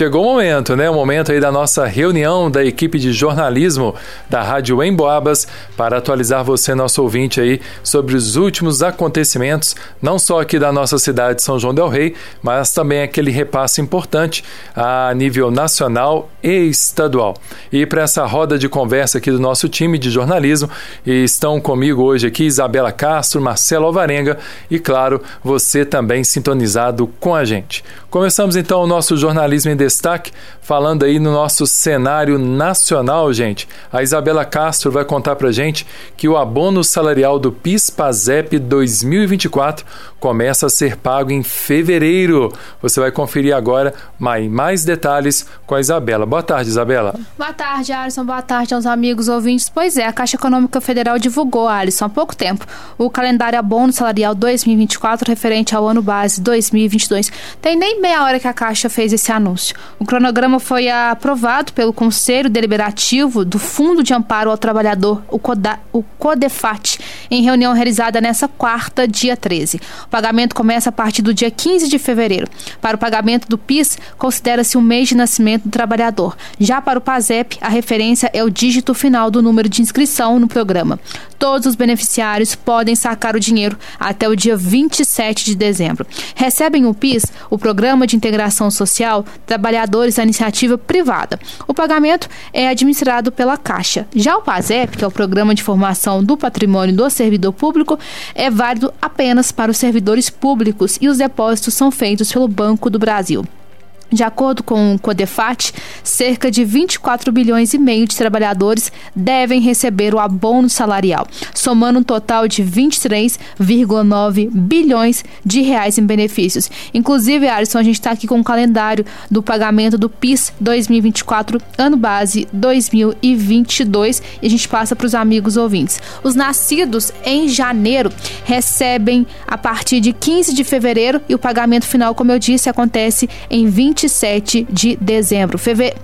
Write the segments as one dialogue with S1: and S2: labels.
S1: chegou o momento, né? O momento aí da nossa reunião da equipe de jornalismo da Rádio Emboabas para atualizar você, nosso ouvinte aí, sobre os últimos acontecimentos, não só aqui da nossa cidade de São João del Rei, mas também aquele repasse importante a nível nacional e estadual. E para essa roda de conversa aqui do nosso time de jornalismo, estão comigo hoje aqui Isabela Castro, Marcelo Alvarenga e, claro, você também sintonizado com a gente. Começamos então o nosso jornalismo em destaque, falando aí no nosso cenário nacional, gente. A Isabela Castro vai contar pra gente que o abono salarial do PIS/PASEP 2024 começa a ser pago em fevereiro. Você vai conferir agora mais, detalhes com a Isabela. Boa tarde, Isabela.
S2: Boa tarde, Alisson. Boa tarde aos amigos ouvintes. Pois é, a Caixa Econômica Federal divulgou, Alisson, há pouco tempo, o calendário abono salarial 2024 referente ao ano base 2022. Tem nem meia hora que a Caixa fez esse anúncio. O cronograma foi aprovado pelo Conselho Deliberativo do Fundo de Amparo ao Trabalhador, o, CODA, o CODEFAT, em reunião realizada nessa quarta, dia 13. O pagamento começa a partir do dia 15 de fevereiro. Para o pagamento do PIS, considera-se o mês de nascimento do trabalhador. Já para o PASEP, a referência é o dígito final do número de inscrição no programa. Todos os beneficiários podem sacar o dinheiro até o dia 27 de dezembro. Recebem o PIS, o Programa de Integração Social, trabalhadores da iniciativa privada. O pagamento é administrado pela Caixa. Já o PASEP, que é o Programa de Formação do Patrimônio do Servidor Público, é válido apenas para os servidores públicos e os depósitos são feitos pelo Banco do Brasil. De acordo com o Codefat, cerca de 24 bilhões e meio de trabalhadores devem receber o abono salarial, somando um total de 23,9 bilhões de reais em benefícios. Inclusive, Alisson, a gente está aqui com o calendário do pagamento do PIS 2024, ano base 2022, e a gente passa para os amigos ouvintes. Os nascidos em janeiro recebem a partir de 15 de fevereiro e o pagamento final, como eu disse, acontece em 20 27 de dezembro. Feve...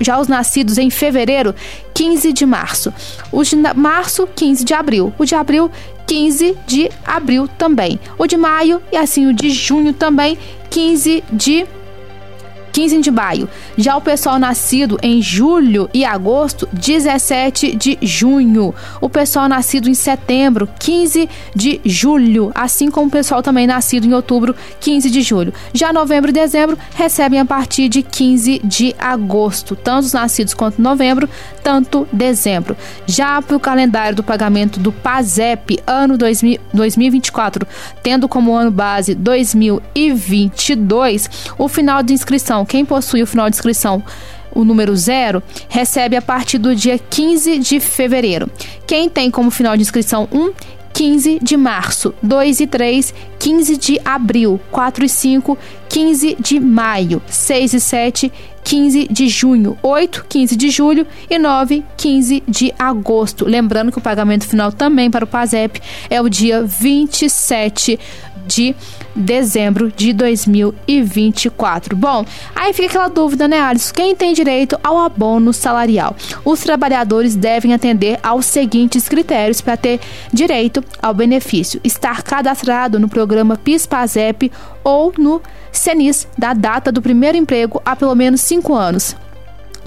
S2: Já os nascidos em fevereiro, 15 de março. Os de março, 15 de abril. O de abril, 15 de abril também. O de maio e assim o de junho também, 15 de 15 de maio. Já o pessoal nascido em julho e agosto, 17 de junho. O pessoal nascido em setembro, 15 de julho. Assim como o pessoal também nascido em outubro, 15 de julho. Já novembro e dezembro recebem a partir de 15 de agosto. Tanto os nascidos quanto novembro, tanto dezembro. Já para o calendário do pagamento do PASEP, ano 2000, 2024, tendo como ano base 2022, o final de inscrição quem possui o final de inscrição o número zero, recebe a partir do dia 15 de fevereiro. Quem tem como final de inscrição 1, 15 de março, 2 e 3, 15 de abril, 4 e 5, 15 de maio, 6 e 7, 15 de junho, 8, 15 de julho. E 9, 15 de agosto. Lembrando que o pagamento final também para o PASEP é o dia 27 de dezembro de 2024. Bom, aí fica aquela dúvida, né, Alisson? Quem tem direito ao abono salarial? Os trabalhadores devem atender aos seguintes critérios para ter direito ao benefício: estar cadastrado no programa PIS/PASEP ou no CENIS da data do primeiro emprego há pelo menos cinco anos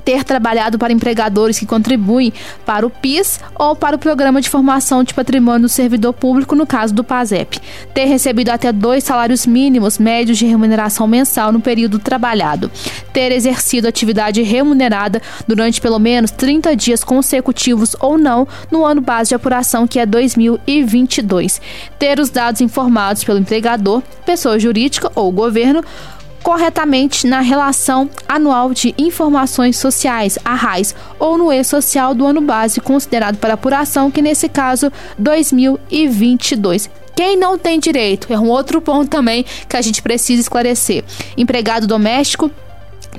S2: ter trabalhado para empregadores que contribuem para o PIS ou para o Programa de Formação de Patrimônio do Servidor Público, no caso do PASEP, ter recebido até dois salários mínimos médios de remuneração mensal no período trabalhado, ter exercido atividade remunerada durante pelo menos 30 dias consecutivos ou não no ano base de apuração, que é 2022, ter os dados informados pelo empregador, pessoa jurídica ou governo corretamente na relação anual de informações sociais, a RAIS, ou no E-Social do ano base considerado para apuração, que nesse caso 2022. Quem não tem direito é um outro ponto também que a gente precisa esclarecer. Empregado doméstico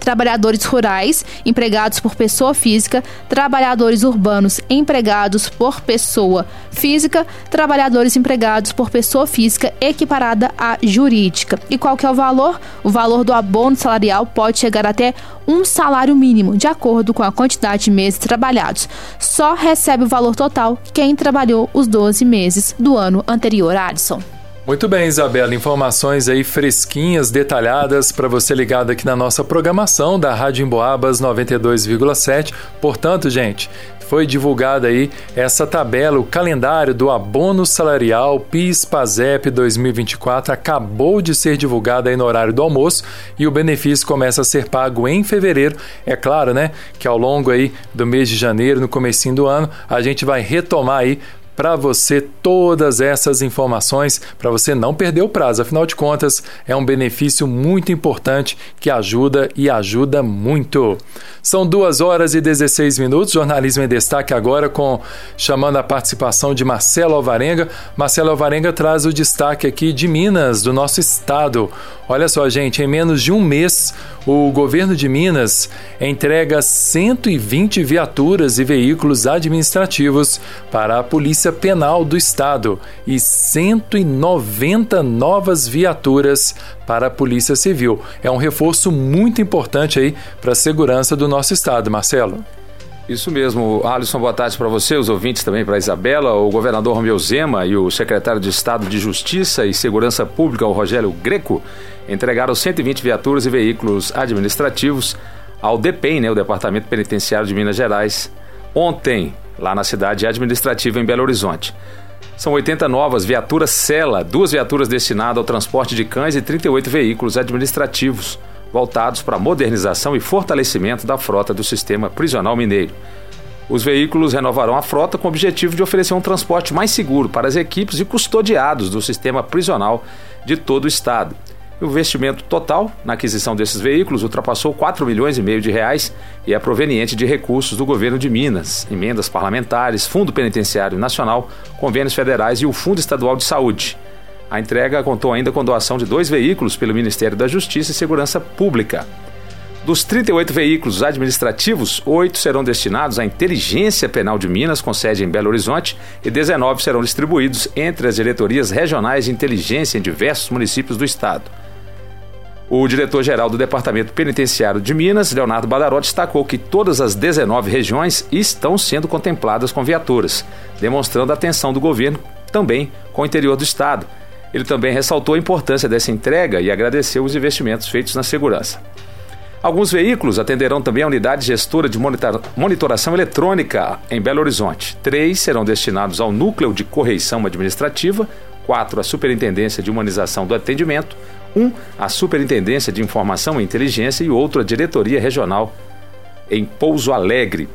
S2: trabalhadores rurais empregados por pessoa física, trabalhadores urbanos empregados por pessoa física, trabalhadores empregados por pessoa física equiparada à jurídica. E qual que é o valor? O valor do abono salarial pode chegar até um salário mínimo, de acordo com a quantidade de meses trabalhados. Só recebe o valor total quem trabalhou os 12 meses do ano anterior, Adson.
S1: Muito bem, Isabela. Informações aí fresquinhas, detalhadas para você ligado aqui na nossa programação da Rádio Emboabas 92,7. Portanto, gente, foi divulgada aí essa tabela, o calendário do abono salarial PIS-PASEP 2024 acabou de ser divulgado aí no horário do almoço e o benefício começa a ser pago em fevereiro. É claro, né, que ao longo aí do mês de janeiro, no comecinho do ano, a gente vai retomar aí para você todas essas informações, para você não perder o prazo. Afinal de contas, é um benefício muito importante que ajuda e ajuda muito. São duas horas e 16 minutos. Jornalismo em destaque agora com chamando a participação de Marcelo Alvarenga. Marcelo Alvarenga traz o destaque aqui de Minas, do nosso estado. Olha só, gente, em menos de um mês, o governo de Minas entrega 120 viaturas e veículos administrativos para a Polícia Penal do Estado e 190 novas viaturas para a Polícia Civil. É um reforço muito importante aí para a segurança do nosso estado, Marcelo.
S3: Isso mesmo, Alisson, boa tarde para você, os ouvintes também para Isabela, o governador Romeu Zema e o secretário de Estado de Justiça e Segurança Pública, o Rogério Greco, entregaram 120 viaturas e veículos administrativos ao DEPEN, né, o Departamento Penitenciário de Minas Gerais, ontem, lá na cidade administrativa em Belo Horizonte. São 80 novas viaturas Sela, duas viaturas destinadas ao transporte de cães e 38 veículos administrativos voltados para a modernização e fortalecimento da frota do sistema prisional mineiro. Os veículos renovarão a frota com o objetivo de oferecer um transporte mais seguro para as equipes e custodiados do sistema prisional de todo o estado. O investimento total na aquisição desses veículos ultrapassou 4 milhões e meio de reais e é proveniente de recursos do governo de Minas, emendas parlamentares, Fundo Penitenciário Nacional, convênios federais e o Fundo Estadual de Saúde. A entrega contou ainda com doação de dois veículos pelo Ministério da Justiça e Segurança Pública. Dos 38 veículos administrativos, oito serão destinados à Inteligência Penal de Minas, com sede em Belo Horizonte, e 19 serão distribuídos entre as diretorias regionais de inteligência em diversos municípios do estado. O diretor-geral do Departamento Penitenciário de Minas, Leonardo Badaró, destacou que todas as 19 regiões estão sendo contempladas com viaturas, demonstrando a atenção do governo também com o interior do estado. Ele também ressaltou a importância dessa entrega e agradeceu os investimentos feitos na segurança. Alguns veículos atenderão também a unidade gestora de monitoração eletrônica em Belo Horizonte. Três serão destinados ao núcleo de correição administrativa, quatro à superintendência de humanização do atendimento, um à Superintendência de Informação e Inteligência e outro à Diretoria Regional em Pouso Alegre.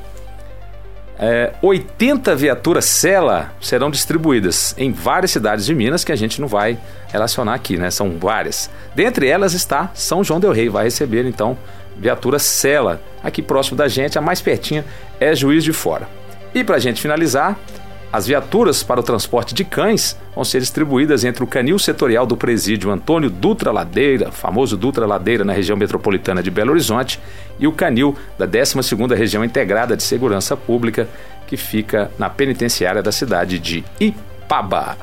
S3: É, 80 viaturas Sela serão distribuídas em várias cidades de Minas que a gente não vai relacionar aqui, né? São várias. Dentre elas está São João del Rei, vai receber então viatura Sela. Aqui próximo da gente, a mais pertinha é Juiz de Fora. E para a gente finalizar, as viaturas para o transporte de cães vão ser distribuídas entre o canil setorial do presídio Antônio Dutra Ladeira, famoso Dutra Ladeira na região metropolitana de Belo Horizonte, e o canil da 12ª Região Integrada de Segurança Pública, que fica na penitenciária da cidade de Ipaba.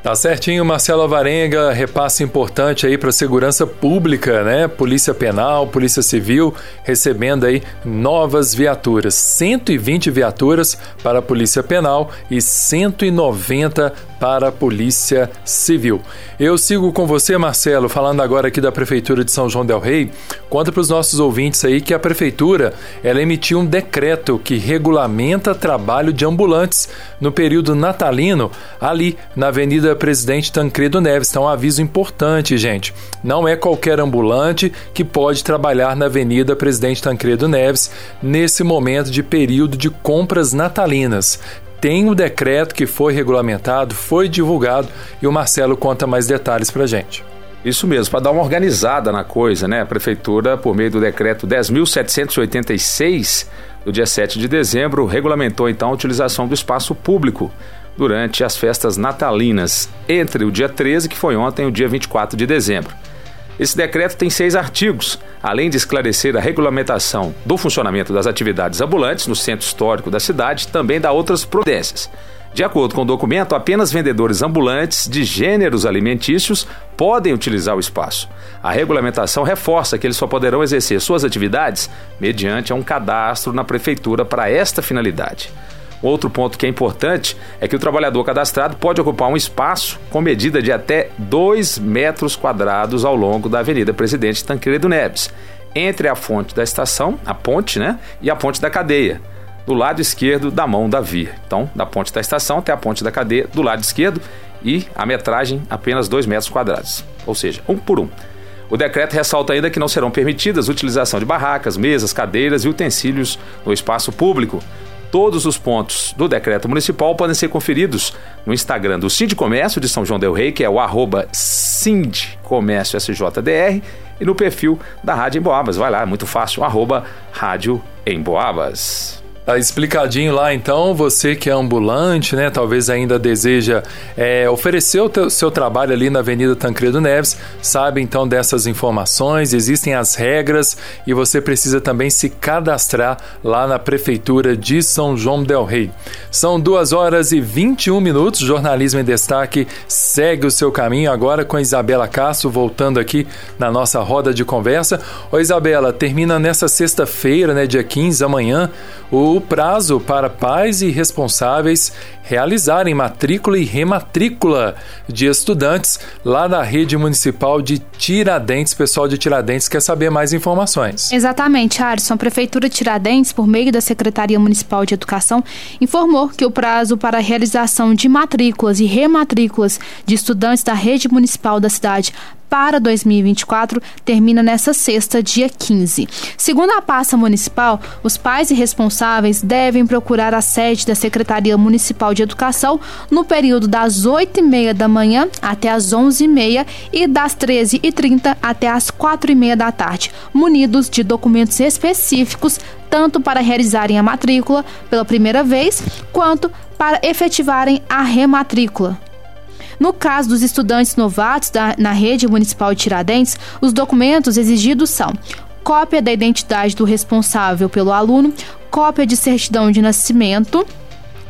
S1: Tá certinho, Marcelo Avarenga, repasse importante aí para a segurança pública, né? Polícia Penal, Polícia Civil, recebendo aí novas viaturas. 120 viaturas para a Polícia Penal e 190 para a Polícia Civil. Eu sigo com você, Marcelo, falando agora aqui da Prefeitura de São João del Rei. Conta para os nossos ouvintes aí que a Prefeitura ela emitiu um decreto que regulamenta trabalho de ambulantes no período natalino ali na Avenida Presidente Tancredo Neves. Então, um aviso importante, gente. Não é qualquer ambulante que pode trabalhar na Avenida Presidente Tancredo Neves nesse momento de período de compras natalinas tem o decreto que foi regulamentado, foi divulgado e o Marcelo conta mais detalhes para gente.
S3: Isso mesmo, para dar uma organizada na coisa, né? A Prefeitura, por meio do decreto 10.786, do dia 7 de dezembro, regulamentou então a utilização do espaço público durante as festas natalinas, entre o dia 13, que foi ontem, e o dia 24 de dezembro. Esse decreto tem seis artigos, além de esclarecer a regulamentação do funcionamento das atividades ambulantes no centro histórico da cidade, também dá outras providências. De acordo com o documento, apenas vendedores ambulantes de gêneros alimentícios podem utilizar o espaço. A regulamentação reforça que eles só poderão exercer suas atividades mediante um cadastro na prefeitura para esta finalidade. Outro ponto que é importante é que o trabalhador cadastrado pode ocupar um espaço com medida de até 2 metros quadrados ao longo da Avenida Presidente Tancredo Neves, entre a fonte da estação, a ponte, né, e a ponte da cadeia, do lado esquerdo da mão da via. Então, da ponte da estação até a ponte da cadeia do lado esquerdo e a metragem apenas 2 metros quadrados, ou seja, um por um. O decreto ressalta ainda que não serão permitidas utilização de barracas, mesas, cadeiras e utensílios no espaço público. Todos os pontos do decreto municipal podem ser conferidos no Instagram do Sindicomércio de São João del Rei, que é o arroba Sindicomércio SJDR, e no perfil da Rádio Emboabas. Vai lá, é muito fácil, arroba Rádio Emboabas.
S1: Tá explicadinho lá então, você que é ambulante, né? Talvez ainda deseja é, oferecer o teu, seu trabalho ali na Avenida Tancredo Neves, sabe então dessas informações, existem as regras e você precisa também se cadastrar lá na Prefeitura de São João Del Rei. São duas horas e 21 minutos, Jornalismo em Destaque segue o seu caminho agora com Isabela Castro, voltando aqui na nossa roda de conversa. Ô Isabela, termina nessa sexta-feira, né, dia 15, amanhã, o o prazo para pais e responsáveis realizarem matrícula e rematrícula de estudantes lá na rede municipal de Tiradentes. Pessoal de Tiradentes quer saber mais informações.
S2: Exatamente, Alisson. A Prefeitura de Tiradentes, por meio da Secretaria Municipal de Educação, informou que o prazo para a realização de matrículas e rematrículas de estudantes da rede municipal da cidade para 2024 termina nesta sexta, dia 15. Segundo a pasta municipal, os pais e responsáveis devem procurar a sede da Secretaria Municipal de Educação no período das 8h30 da manhã até as 11h30 e das 13h30 até as 4h30 da tarde, munidos de documentos específicos tanto para realizarem a matrícula pela primeira vez, quanto para efetivarem a rematrícula. No caso dos estudantes novatos da, na rede municipal de Tiradentes, os documentos exigidos são cópia da identidade do responsável pelo aluno, cópia de certidão de nascimento,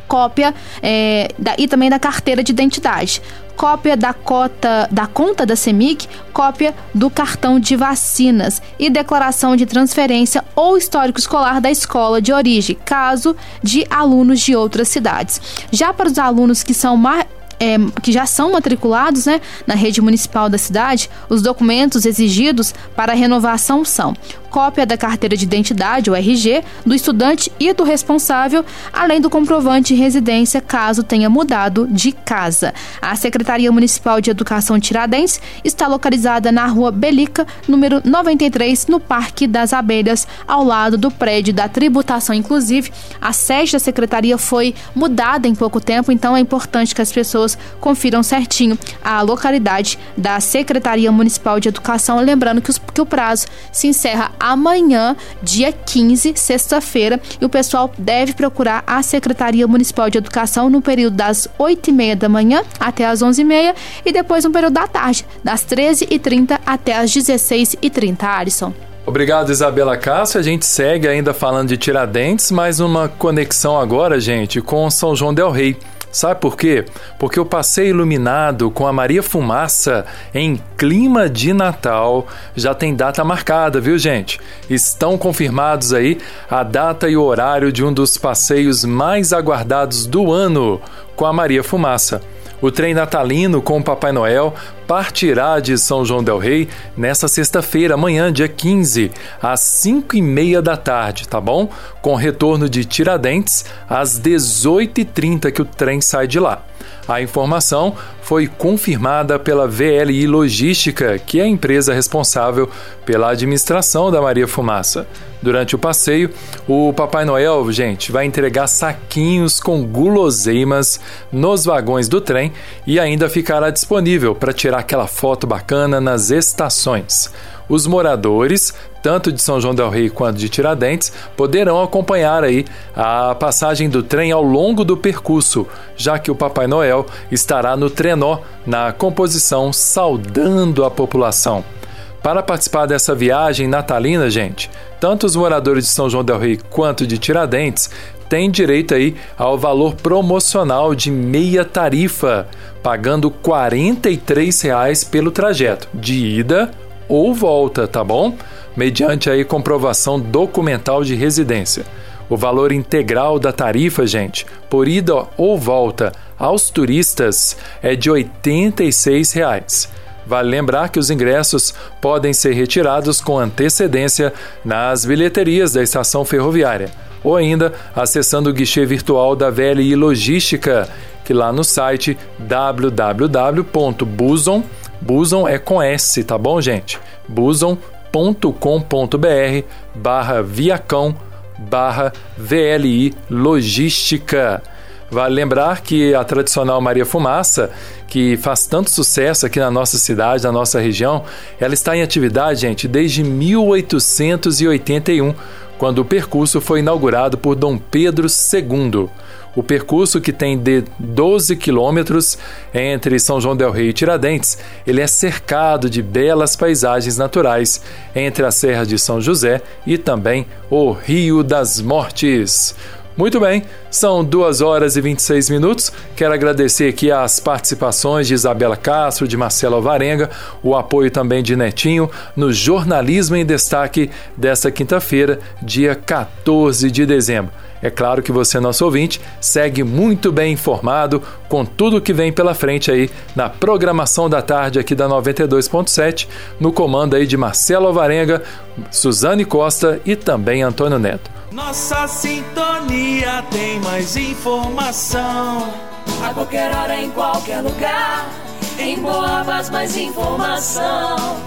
S2: cópia é, da, e também da carteira de identidade, cópia da cota da conta da CEMIC, cópia do cartão de vacinas e declaração de transferência ou histórico escolar da escola de origem, caso de alunos de outras cidades. Já para os alunos que são é, que já são matriculados né, na rede municipal da cidade, os documentos exigidos para a renovação são cópia da carteira de identidade, o RG, do estudante e do responsável, além do comprovante de residência caso tenha mudado de casa. A Secretaria Municipal de Educação Tiradentes está localizada na rua Belica, número 93, no Parque das Abelhas, ao lado do prédio da tributação. Inclusive, a sede da secretaria foi mudada em pouco tempo, então é importante que as pessoas confiram certinho a localidade da Secretaria Municipal de Educação. Lembrando que, os, que o prazo se encerra amanhã, dia 15, sexta-feira, e o pessoal deve procurar a Secretaria Municipal de Educação no período das 8 e meia da manhã até as 11 e depois no período da tarde, das 13h30 até as 16h30. Alisson.
S1: Obrigado, Isabela Castro. A gente segue ainda falando de Tiradentes, mais uma conexão agora, gente, com São João Del Rei. Sabe por quê? Porque o passeio iluminado com a Maria Fumaça em clima de Natal já tem data marcada, viu, gente? Estão confirmados aí a data e o horário de um dos passeios mais aguardados do ano com a Maria Fumaça. O trem natalino com o Papai Noel partirá de São João Del Rei nesta sexta-feira, amanhã, dia 15, às 5 e meia da tarde, tá bom? Com retorno de Tiradentes às 18h30 que o trem sai de lá. A informação foi confirmada pela VLI Logística, que é a empresa responsável pela administração da Maria Fumaça. Durante o passeio, o Papai Noel, gente, vai entregar saquinhos com guloseimas nos vagões do trem e ainda ficará disponível para tirar aquela foto bacana nas estações. Os moradores tanto de São João del Rei quanto de Tiradentes, poderão acompanhar aí a passagem do trem ao longo do percurso, já que o Papai Noel estará no trenó na composição Saudando a População. Para participar dessa viagem natalina, gente, tanto os moradores de São João del Rei quanto de Tiradentes têm direito aí ao valor promocional de meia tarifa, pagando 43 reais pelo trajeto de ida ou volta, tá bom? mediante aí comprovação documental de residência. O valor integral da tarifa, gente, por ida ou volta aos turistas é de 86 reais. Vale lembrar que os ingressos podem ser retirados com antecedência nas bilheterias da estação ferroviária ou ainda acessando o guichê virtual da VLI Logística, que lá no site www.buson, buson é com S, tá bom, gente? buson.com.br barra viacão barra VLI Logística. Vale lembrar que a tradicional Maria Fumaça, que faz tanto sucesso aqui na nossa cidade, na nossa região, ela está em atividade, gente, desde 1881, quando o percurso foi inaugurado por Dom Pedro II. O percurso, que tem de 12 quilômetros entre São João del Rei e Tiradentes, ele é cercado de belas paisagens naturais entre a Serra de São José e também o Rio das Mortes. Muito bem, são 2 horas e 26 minutos. Quero agradecer aqui as participações de Isabela Castro, de Marcelo Alvarenga, o apoio também de Netinho no Jornalismo em Destaque desta quinta-feira, dia 14 de dezembro. É claro que você, nosso ouvinte, segue muito bem informado com tudo que vem pela frente aí na programação da tarde aqui da 92.7, no comando aí de Marcelo Alvarenga, Suzane Costa e também Antônio Neto.
S4: Nossa sintonia tem mais informação.
S5: A qualquer hora, em qualquer lugar. Em Boabas, mais informação.